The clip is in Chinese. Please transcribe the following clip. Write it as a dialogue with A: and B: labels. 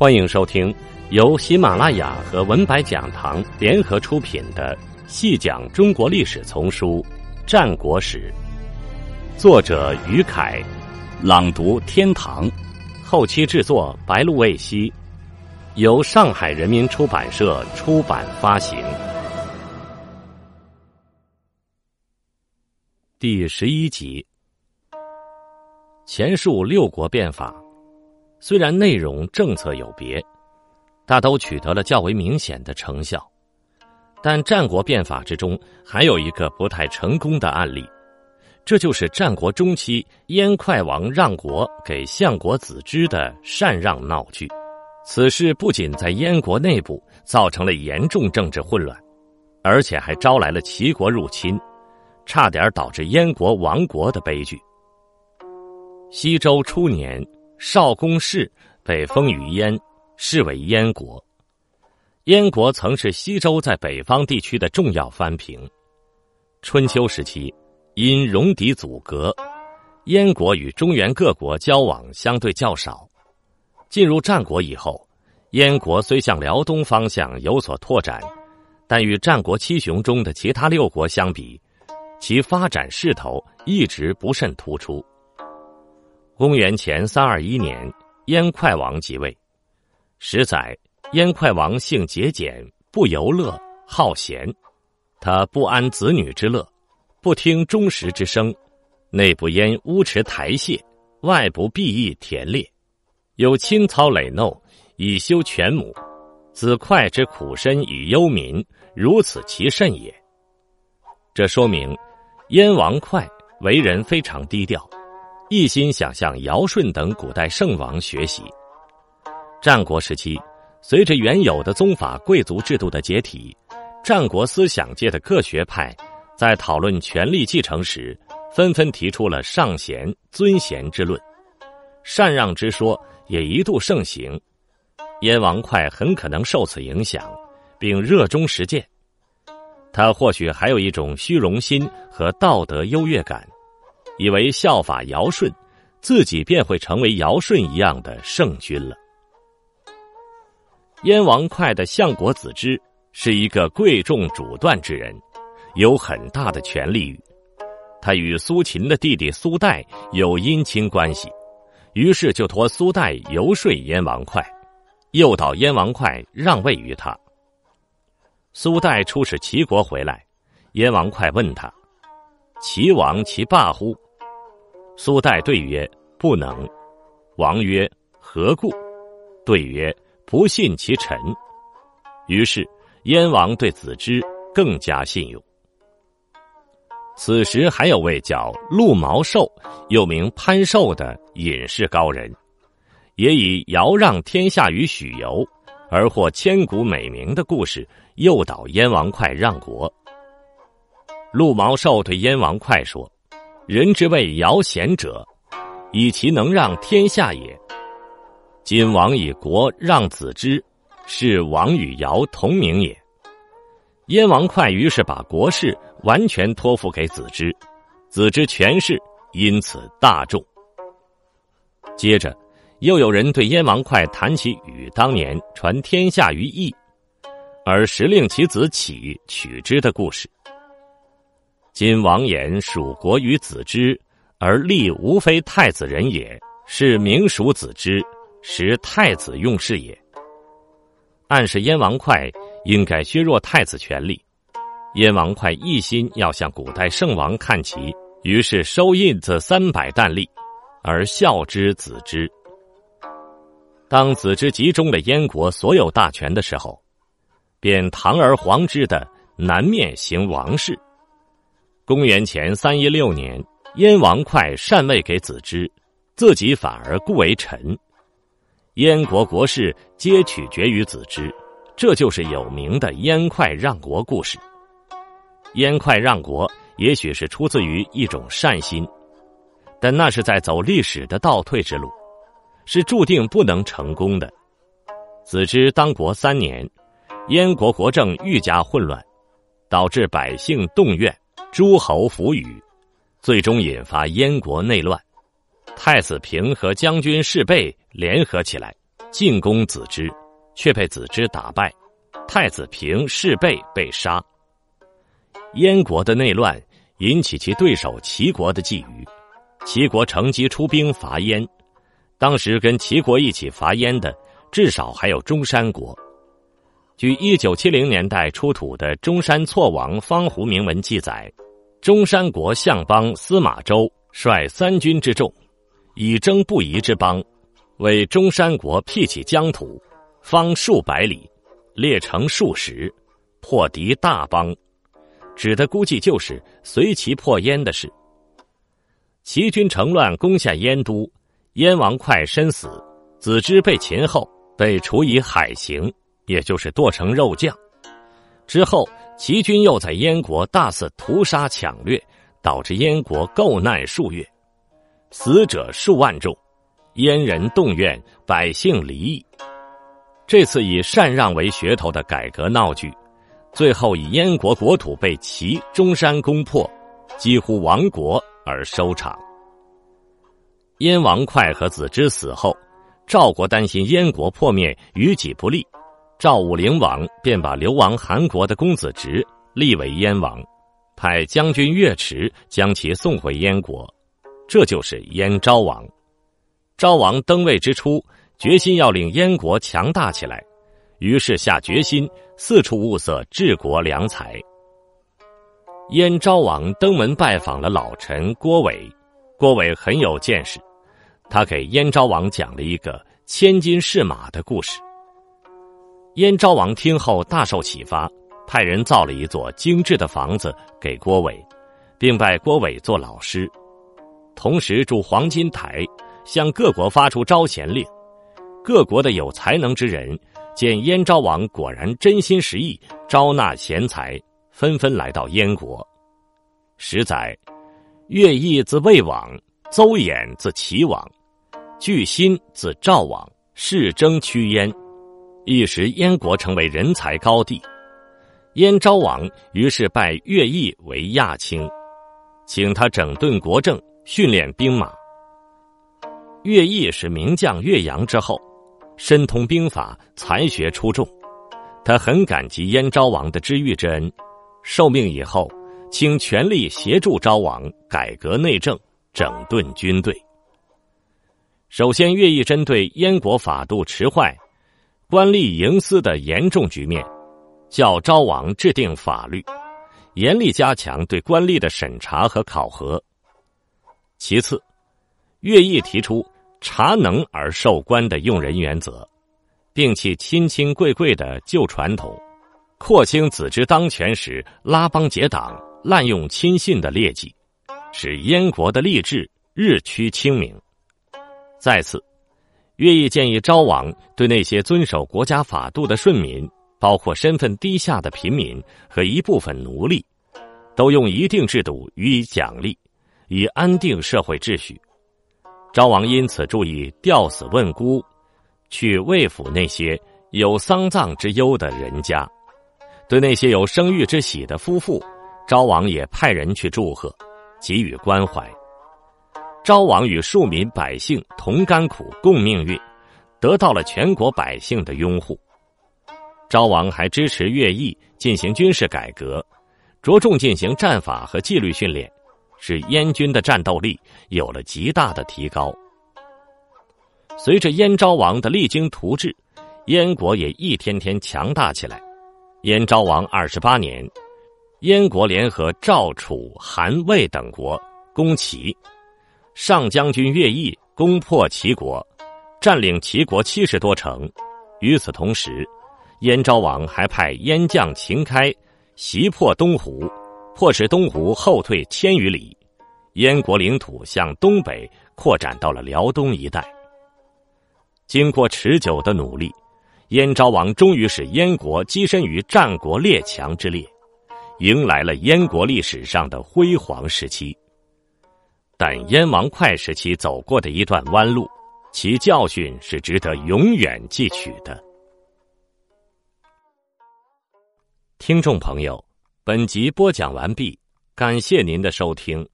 A: 欢迎收听由喜马拉雅和文白讲堂联合出品的《细讲中国历史丛书·战国史》，作者于凯，朗读天堂，后期制作白露未晞，由上海人民出版社出版发行。第十一集，前述六国变法。虽然内容政策有别，大都取得了较为明显的成效，但战国变法之中还有一个不太成功的案例，这就是战国中期燕快王让国给相国子之的禅让闹剧。此事不仅在燕国内部造成了严重政治混乱，而且还招来了齐国入侵，差点导致燕国亡国的悲剧。西周初年。少公氏被封于燕，是为燕国。燕国曾是西周在北方地区的重要藩平。春秋时期，因戎狄阻隔，燕国与中原各国交往相对较少。进入战国以后，燕国虽向辽东方向有所拓展，但与战国七雄中的其他六国相比，其发展势头一直不甚突出。公元前三二一年，燕快王即位。十载，燕快王性节俭，不游乐，好贤。他不安子女之乐，不听忠实之声。内不焉污池台榭，外不避邑田猎，有青草累耨，以修全母。子快之苦身与忧民，如此其甚也。这说明，燕王哙为人非常低调。一心想向尧舜等古代圣王学习。战国时期，随着原有的宗法贵族制度的解体，战国思想界的各学派在讨论权力继承时，纷纷提出了上贤尊贤之论，禅让之说也一度盛行。燕王哙很可能受此影响，并热衷实践。他或许还有一种虚荣心和道德优越感。以为效法尧舜，自己便会成为尧舜一样的圣君了。燕王哙的相国子之是一个贵重主断之人，有很大的权力欲。他与苏秦的弟弟苏代有姻亲关系，于是就托苏代游说燕王哙，诱导燕王哙让位于他。苏代出使齐国回来，燕王哙问他：“齐王其霸乎？”苏代对曰：“不能。”王曰：“何故？”对曰：“不信其臣。”于是燕王对子之更加信用。此时还有位叫陆毛寿，又名潘寿的隐士高人，也以尧让天下于许由而获千古美名的故事，诱导燕王哙让国。陆毛寿对燕王哙说。人之谓尧贤者，以其能让天下也。今王以国让子之，是王与尧同名也。燕王哙于是把国事完全托付给子之，子之权势因此大重。接着，又有人对燕王哙谈起禹当年传天下于义，而时令其子启取之的故事。今王言属国于子之，而立无非太子人也，是明属子之，实太子用事也。暗示燕王哙应该削弱太子权力。燕王哙一心要向古代圣王看齐，于是收印子三百担力，而孝之子之。当子之集中了燕国所有大权的时候，便堂而皇之的南面行王事。公元前三一六年，燕王哙禅位给子之，自己反而故为臣。燕国国事皆取决于子之，这就是有名的燕哙让国故事。燕哙让国也许是出自于一种善心，但那是在走历史的倒退之路，是注定不能成功的。子之当国三年，燕国国政愈加混乱，导致百姓动怨。诸侯伏语，最终引发燕国内乱。太子平和将军士备联合起来，进攻子之，却被子之打败，太子平士备被杀。燕国的内乱引起其对手齐国的觊觎，齐国乘机出兵伐燕。当时跟齐国一起伐燕的，至少还有中山国。据一九七零年代出土的中山错王方壶铭文记载，中山国相邦司马周率三军之众，以征不夷之邦，为中山国辟起疆土，方数百里，列城数十，破敌大邦。指的估计就是随其破燕的事。齐军乘乱攻下燕都，燕王哙身死，子之被擒后被处以海刑。也就是剁成肉酱，之后齐军又在燕国大肆屠杀抢掠，导致燕国构难数月，死者数万众，燕人动怨，百姓离异。这次以禅让为噱头的改革闹剧，最后以燕国国土被齐中山攻破，几乎亡国而收场。燕王哙和子之死后，赵国担心燕国破灭于己不利。赵武灵王便把流亡韩国的公子直立为燕王，派将军岳池将其送回燕国，这就是燕昭王。昭王登位之初，决心要令燕国强大起来，于是下决心四处物色治国良才。燕昭王登门拜访了老臣郭伟，郭伟很有见识，他给燕昭王讲了一个千金试马的故事。燕昭王听后大受启发，派人造了一座精致的房子给郭伟，并拜郭伟做老师，同时筑黄金台，向各国发出招贤令。各国的有才能之人见燕昭王果然真心实意招纳贤才，纷纷来到燕国。十载，乐毅自魏王，邹衍自齐王，巨辛自赵王，势争趋燕。一时燕国成为人才高地，燕昭王于是拜乐毅为亚卿，请他整顿国政、训练兵马。乐毅是名将岳阳之后，深通兵法，才学出众。他很感激燕昭王的知遇之恩，受命以后，请全力协助昭王改革内政、整顿军队。首先，乐毅针对燕国法度迟坏。官吏营私的严重局面，叫昭王制定法律，严厉加强对官吏的审查和考核。其次，乐毅提出察能而授官的用人原则，摒弃亲亲贵贵的旧传统，廓清子之当权时拉帮结党、滥用亲信的劣迹，使燕国的吏治日趋清明。再次。乐毅建议昭王对那些遵守国家法度的顺民，包括身份低下的贫民和一部分奴隶，都用一定制度予以奖励，以安定社会秩序。昭王因此注意吊死问孤，去慰抚那些有丧葬之忧的人家；对那些有生育之喜的夫妇，昭王也派人去祝贺，给予关怀。昭王与庶民百姓同甘苦共命运，得到了全国百姓的拥护。昭王还支持乐毅进行军事改革，着重进行战法和纪律训练，使燕军的战斗力有了极大的提高。随着燕昭王的励精图治，燕国也一天天强大起来。燕昭王二十八年，燕国联合赵、楚、韩、魏等国攻齐。上将军乐毅攻破齐国，占领齐国七十多城。与此同时，燕昭王还派燕将秦开袭破东湖，迫使东湖后退千余里。燕国领土向东北扩展到了辽东一带。经过持久的努力，燕昭王终于使燕国跻身于战国列强之列，迎来了燕国历史上的辉煌时期。但燕王哙时期走过的一段弯路，其教训是值得永远汲取的。听众朋友，本集播讲完毕，感谢您的收听。